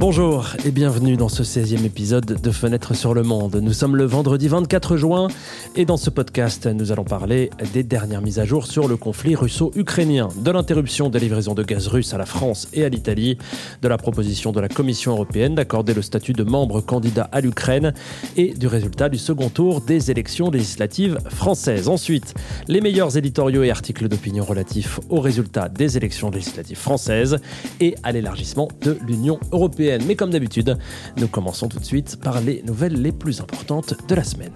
Bonjour et bienvenue dans ce 16e épisode de Fenêtre sur le Monde. Nous sommes le vendredi 24 juin et dans ce podcast, nous allons parler des dernières mises à jour sur le conflit russo-ukrainien, de l'interruption des livraisons de gaz russe à la France et à l'Italie, de la proposition de la Commission européenne d'accorder le statut de membre candidat à l'Ukraine et du résultat du second tour des élections législatives françaises. Ensuite, les meilleurs éditoriaux et articles d'opinion relatifs aux résultats des élections législatives françaises et à l'élargissement de l'Union européenne. Mais comme d'habitude, nous commençons tout de suite par les nouvelles les plus importantes de la semaine.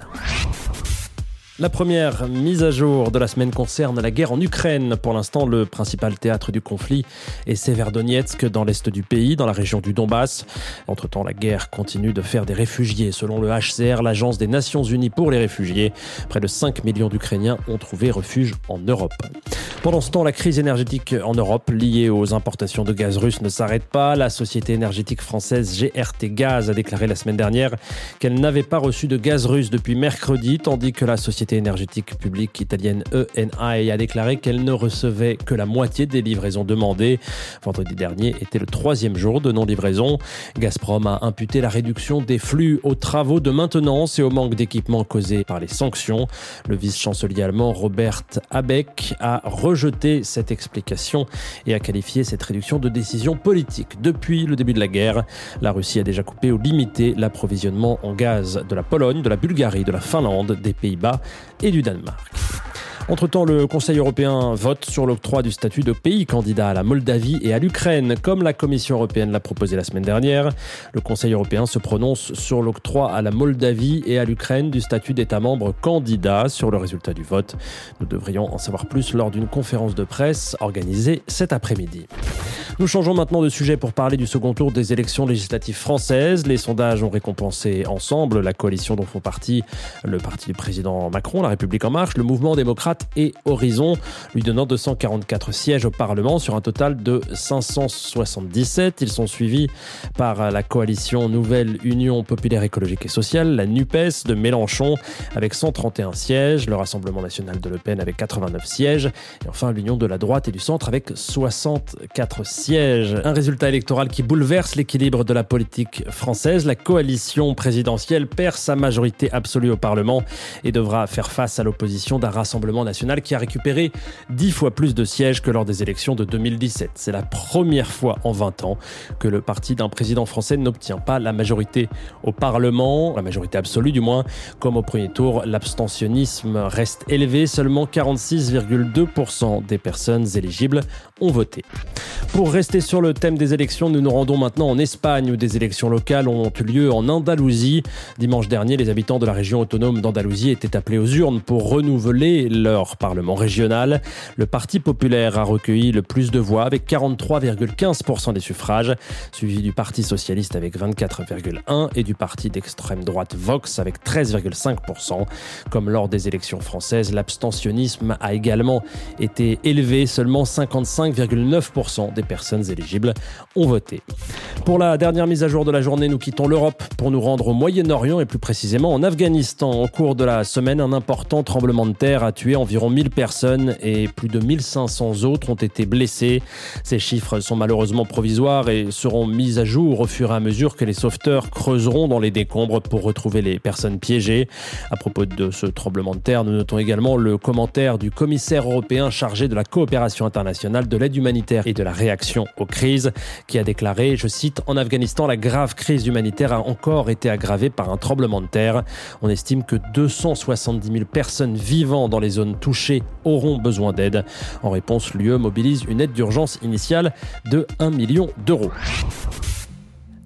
La première mise à jour de la semaine concerne la guerre en Ukraine. Pour l'instant, le principal théâtre du conflit est Severodonetsk dans l'est du pays, dans la région du Donbass. Entre-temps, la guerre continue de faire des réfugiés. Selon le HCR, l'agence des Nations Unies pour les réfugiés, près de 5 millions d'Ukrainiens ont trouvé refuge en Europe. Pendant ce temps, la crise énergétique en Europe liée aux importations de gaz russe ne s'arrête pas. La société énergétique française GRT Gaz a déclaré la semaine dernière qu'elle n'avait pas reçu de gaz russe depuis mercredi, tandis que la société énergétique publique italienne ENI a déclaré qu'elle ne recevait que la moitié des livraisons demandées. Vendredi dernier était le troisième jour de non-livraison. Gazprom a imputé la réduction des flux aux travaux de maintenance et au manque d'équipement causé par les sanctions. Le vice-chancelier allemand Robert Habeck a rejeté cette explication et a qualifié cette réduction de décision politique. Depuis le début de la guerre, la Russie a déjà coupé ou limité l'approvisionnement en gaz de la Pologne, de la Bulgarie, de la Finlande, des Pays-Bas et du Danemark. Entre-temps, le Conseil européen vote sur l'octroi du statut de pays candidat à la Moldavie et à l'Ukraine, comme la Commission européenne l'a proposé la semaine dernière. Le Conseil européen se prononce sur l'octroi à la Moldavie et à l'Ukraine du statut d'État membre candidat sur le résultat du vote. Nous devrions en savoir plus lors d'une conférence de presse organisée cet après-midi. Nous changeons maintenant de sujet pour parler du second tour des élections législatives françaises. Les sondages ont récompensé ensemble la coalition dont font partie le parti du président Macron, la République en marche, le mouvement démocrate et Horizon, lui donnant 244 sièges au Parlement sur un total de 577. Ils sont suivis par la coalition Nouvelle Union Populaire Écologique et Sociale, la NUPES de Mélenchon avec 131 sièges, le Rassemblement National de Le Pen avec 89 sièges et enfin l'Union de la droite et du centre avec 64 sièges. Un résultat électoral qui bouleverse l'équilibre de la politique française. La coalition présidentielle perd sa majorité absolue au Parlement et devra faire face à l'opposition d'un rassemblement national qui a récupéré 10 fois plus de sièges que lors des élections de 2017. C'est la première fois en 20 ans que le parti d'un président français n'obtient pas la majorité au Parlement, la majorité absolue du moins. Comme au premier tour, l'abstentionnisme reste élevé, seulement 46,2% des personnes éligibles ont voté. Pour rester sur le thème des élections, nous nous rendons maintenant en Espagne où des élections locales ont eu lieu en Andalousie. Dimanche dernier, les habitants de la région autonome d'Andalousie étaient appelés aux urnes pour renouveler leur Parlement régional. Le Parti populaire a recueilli le plus de voix avec 43,15% des suffrages, suivi du Parti socialiste avec 24,1% et du Parti d'extrême droite Vox avec 13,5%. Comme lors des élections françaises, l'abstentionnisme a également été élevé. Seulement 55,9% des personnes éligibles ont voté. Pour la dernière mise à jour de la journée, nous quittons l'Europe pour nous rendre au Moyen-Orient et plus précisément en Afghanistan. Au cours de la semaine, un important tremblement de terre a tué environ 1000 personnes et plus de 1500 autres ont été blessés. Ces chiffres sont malheureusement provisoires et seront mis à jour au fur et à mesure que les sauveteurs creuseront dans les décombres pour retrouver les personnes piégées. À propos de ce tremblement de terre, nous notons également le commentaire du commissaire européen chargé de la coopération internationale, de l'aide humanitaire et de la réaction aux crises, qui a déclaré, je cite, En Afghanistan, la grave crise humanitaire a encore été aggravée par un tremblement de terre. On estime que 270 000 personnes vivant dans les zones touchés auront besoin d'aide. En réponse, l'UE mobilise une aide d'urgence initiale de 1 million d'euros.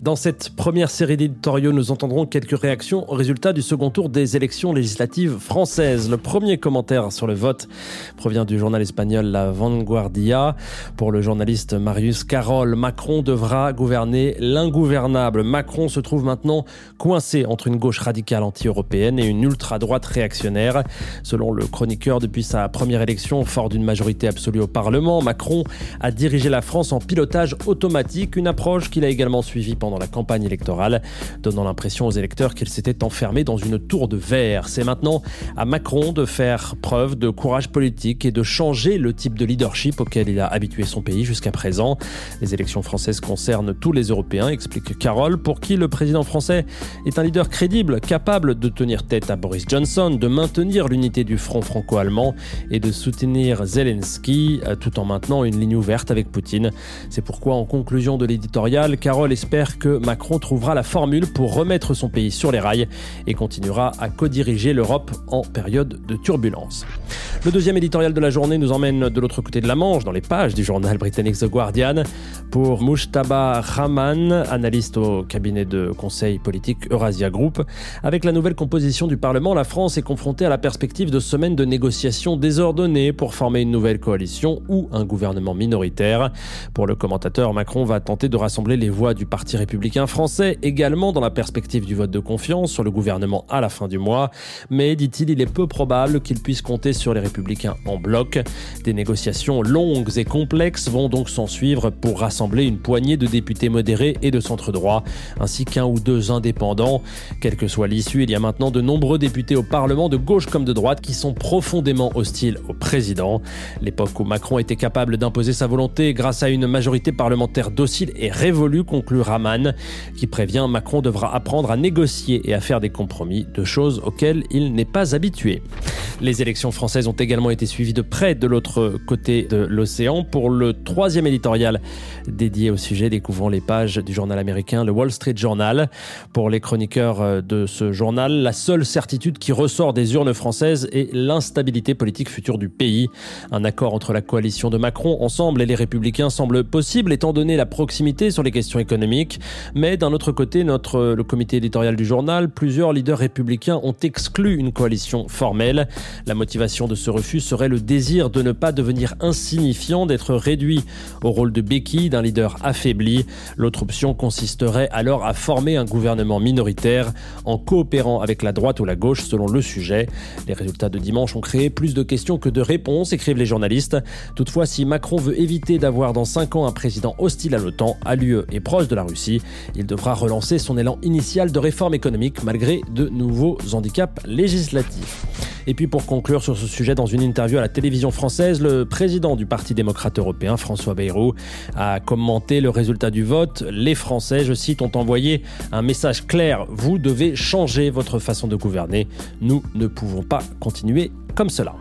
Dans cette première série d'éditoriaux, nous entendrons quelques réactions au résultat du second tour des élections législatives françaises. Le premier commentaire sur le vote provient du journal espagnol La Vanguardia. Pour le journaliste Marius Carole, Macron devra gouverner l'ingouvernable. Macron se trouve maintenant coincé entre une gauche radicale anti-européenne et une ultra-droite réactionnaire. Selon le chroniqueur, depuis sa première élection, fort d'une majorité absolue au Parlement, Macron a dirigé la France en pilotage automatique, une approche qu'il a également suivie pendant dans la campagne électorale, donnant l'impression aux électeurs qu'il s'était enfermé dans une tour de verre. C'est maintenant à Macron de faire preuve de courage politique et de changer le type de leadership auquel il a habitué son pays jusqu'à présent. Les élections françaises concernent tous les Européens, explique Carole, pour qui le président français est un leader crédible, capable de tenir tête à Boris Johnson, de maintenir l'unité du front franco-allemand et de soutenir Zelensky euh, tout en maintenant une ligne ouverte avec Poutine. C'est pourquoi, en conclusion de l'éditorial, Carole espère que Macron trouvera la formule pour remettre son pays sur les rails et continuera à co-diriger l'Europe en période de turbulence. Le deuxième éditorial de la journée nous emmène de l'autre côté de la Manche, dans les pages du journal britannique The Guardian, pour Mujtaba Rahman, analyste au cabinet de conseil politique Eurasia Group. Avec la nouvelle composition du Parlement, la France est confrontée à la perspective de semaines de négociations désordonnées pour former une nouvelle coalition ou un gouvernement minoritaire. Pour le commentateur, Macron va tenter de rassembler les voix du Parti républicain français, également dans la perspective du vote de confiance sur le gouvernement à la fin du mois. Mais, dit-il, il est peu probable qu'il puisse compter sur les républicains en bloc. Des négociations longues et complexes vont donc s'en suivre pour rassembler une poignée de députés modérés et de centre droit, ainsi qu'un ou deux indépendants. Quelle que soit l'issue, il y a maintenant de nombreux députés au Parlement, de gauche comme de droite, qui sont profondément hostiles au président. L'époque où Macron était capable d'imposer sa volonté grâce à une majorité parlementaire docile et révolue, conclut Raman, qui prévient Macron devra apprendre à négocier et à faire des compromis, de choses auxquelles il n'est pas habitué. Les élections françaises ont également été suivies de près de l'autre côté de l'océan. Pour le troisième éditorial dédié au sujet, découvrons les pages du journal américain le Wall Street Journal. Pour les chroniqueurs de ce journal, la seule certitude qui ressort des urnes françaises est l'instabilité politique future du pays. Un accord entre la coalition de Macron, Ensemble et les Républicains semble possible étant donné la proximité sur les questions économiques. Mais d'un autre côté, notre, le comité éditorial du journal, plusieurs leaders républicains ont exclu une coalition formelle. La motivation de ce refus serait le désir de ne pas devenir insignifiant, d'être réduit au rôle de béquille d'un leader affaibli. L'autre option consisterait alors à former un gouvernement minoritaire en coopérant avec la droite ou la gauche selon le sujet. Les résultats de dimanche ont créé plus de questions que de réponses, écrivent les journalistes. Toutefois, si Macron veut éviter d'avoir dans 5 ans un président hostile à l'OTAN, à l'UE et proche de la Russie, il devra relancer son élan initial de réforme économique malgré de nouveaux handicaps législatifs. Et puis pour conclure sur ce sujet, dans une interview à la télévision française, le président du Parti démocrate européen, François Bayrou, a commenté le résultat du vote. Les Français, je cite, ont envoyé un message clair. Vous devez changer votre façon de gouverner. Nous ne pouvons pas continuer comme cela.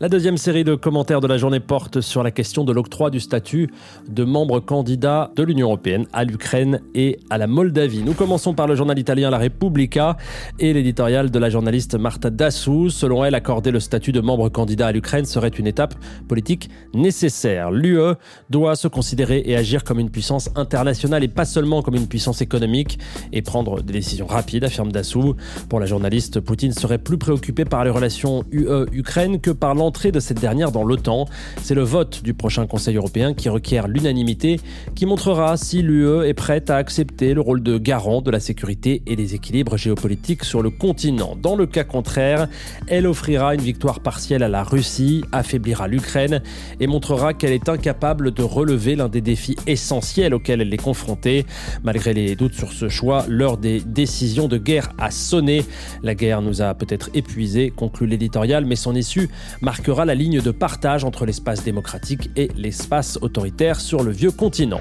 La deuxième série de commentaires de la journée porte sur la question de l'octroi du statut de membre candidat de l'Union européenne à l'Ukraine et à la Moldavie. Nous commençons par le journal italien La Repubblica et l'éditorial de la journaliste Marta Dassou. Selon elle, accorder le statut de membre candidat à l'Ukraine serait une étape politique nécessaire. L'UE doit se considérer et agir comme une puissance internationale et pas seulement comme une puissance économique et prendre des décisions rapides, affirme Dassou. Pour la journaliste, Poutine serait plus préoccupé par les relations UE-Ukraine que par l'entrée de cette dernière dans l'OTAN. C'est le vote du prochain Conseil européen qui requiert l'unanimité, qui montrera si l'UE est prête à accepter le rôle de garant de la sécurité et des équilibres géopolitiques sur le continent. Dans le cas contraire, elle offrira une victoire partielle à la Russie, affaiblira l'Ukraine et montrera qu'elle est incapable de relever l'un des défis essentiels auxquels elle est confrontée. Malgré les doutes sur ce choix, l'heure des décisions de guerre a sonné. La guerre nous a peut-être épuisés, conclut l'éditorial, mais son issue marquera la ligne de partage entre l'espace démocratique et l'espace autoritaire sur le vieux continent.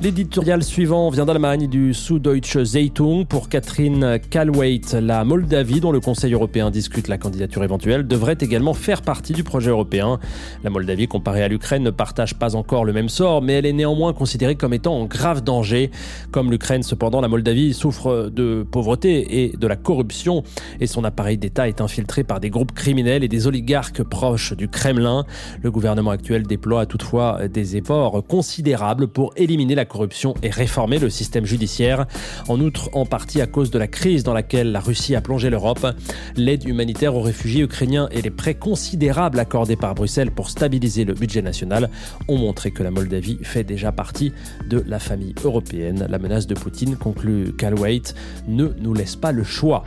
L'éditorial suivant vient d'Allemagne du Süddeutsche Zeitung pour Catherine Kalweit. La Moldavie, dont le Conseil européen discute la candidature éventuelle, devrait également faire partie du projet européen. La Moldavie, comparée à l'Ukraine, ne partage pas encore le même sort, mais elle est néanmoins considérée comme étant en grave danger. Comme l'Ukraine, cependant, la Moldavie souffre de pauvreté et de la corruption, et son appareil d'État est infiltré par des groupes criminels et des oligarques proche du Kremlin. Le gouvernement actuel déploie toutefois des efforts considérables pour éliminer la corruption et réformer le système judiciaire. En outre, en partie à cause de la crise dans laquelle la Russie a plongé l'Europe, l'aide humanitaire aux réfugiés ukrainiens et les prêts considérables accordés par Bruxelles pour stabiliser le budget national ont montré que la Moldavie fait déjà partie de la famille européenne. La menace de Poutine, conclut Calwait, ne nous laisse pas le choix.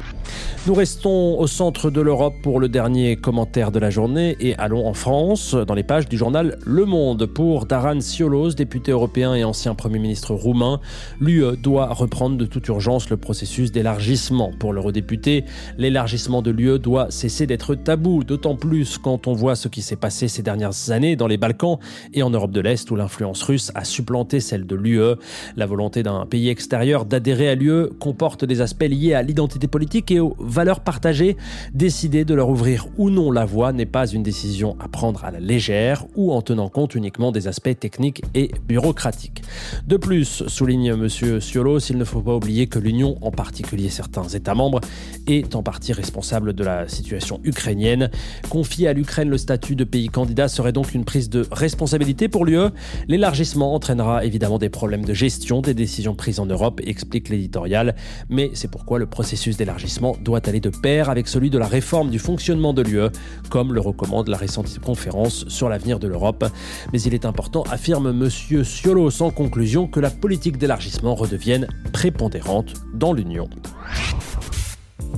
Nous restons au centre de l'Europe pour le dernier commentaire de la journée et allons en France, dans les pages du journal Le Monde. Pour Daran Siolos, député européen et ancien Premier ministre roumain, l'UE doit reprendre de toute urgence le processus d'élargissement. Pour l'eurodéputé, l'élargissement de l'UE doit cesser d'être tabou, d'autant plus quand on voit ce qui s'est passé ces dernières années dans les Balkans et en Europe de l'Est où l'influence russe a supplanté celle de l'UE. La volonté d'un pays extérieur d'adhérer à l'UE comporte des aspects liés à l'identité politique et aux valeurs partagées. Décider de leur ouvrir ou non la voie n'est pas une décision à prendre à la légère ou en tenant compte uniquement des aspects techniques et bureaucratiques. De plus, souligne M. Ciolos, il ne faut pas oublier que l'Union, en particulier certains États membres, est en partie responsable de la situation ukrainienne. Confier à l'Ukraine le statut de pays candidat serait donc une prise de responsabilité pour l'UE. L'élargissement entraînera évidemment des problèmes de gestion des décisions prises en Europe, explique l'éditorial, mais c'est pourquoi le processus d'élargissement doit aller de pair avec celui de la réforme du fonctionnement de l'UE, comme le recommande la récente conférence sur l'avenir de l'Europe. Mais il est important, affirme M. Ciolos en conclusion, que la politique d'élargissement redevienne prépondérante dans l'Union.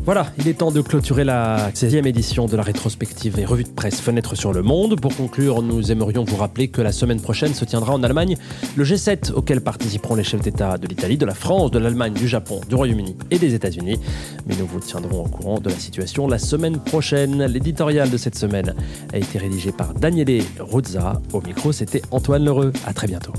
Voilà, il est temps de clôturer la 16e édition de la rétrospective et revue de presse Fenêtre sur le Monde. Pour conclure, nous aimerions vous rappeler que la semaine prochaine se tiendra en Allemagne le G7 auquel participeront les chefs d'État de l'Italie, de la France, de l'Allemagne, du Japon, du Royaume-Uni et des États-Unis. Mais nous vous tiendrons au courant de la situation la semaine prochaine. L'éditorial de cette semaine a été rédigé par Daniele Ruzza. Au micro, c'était Antoine Lheureux. À très bientôt.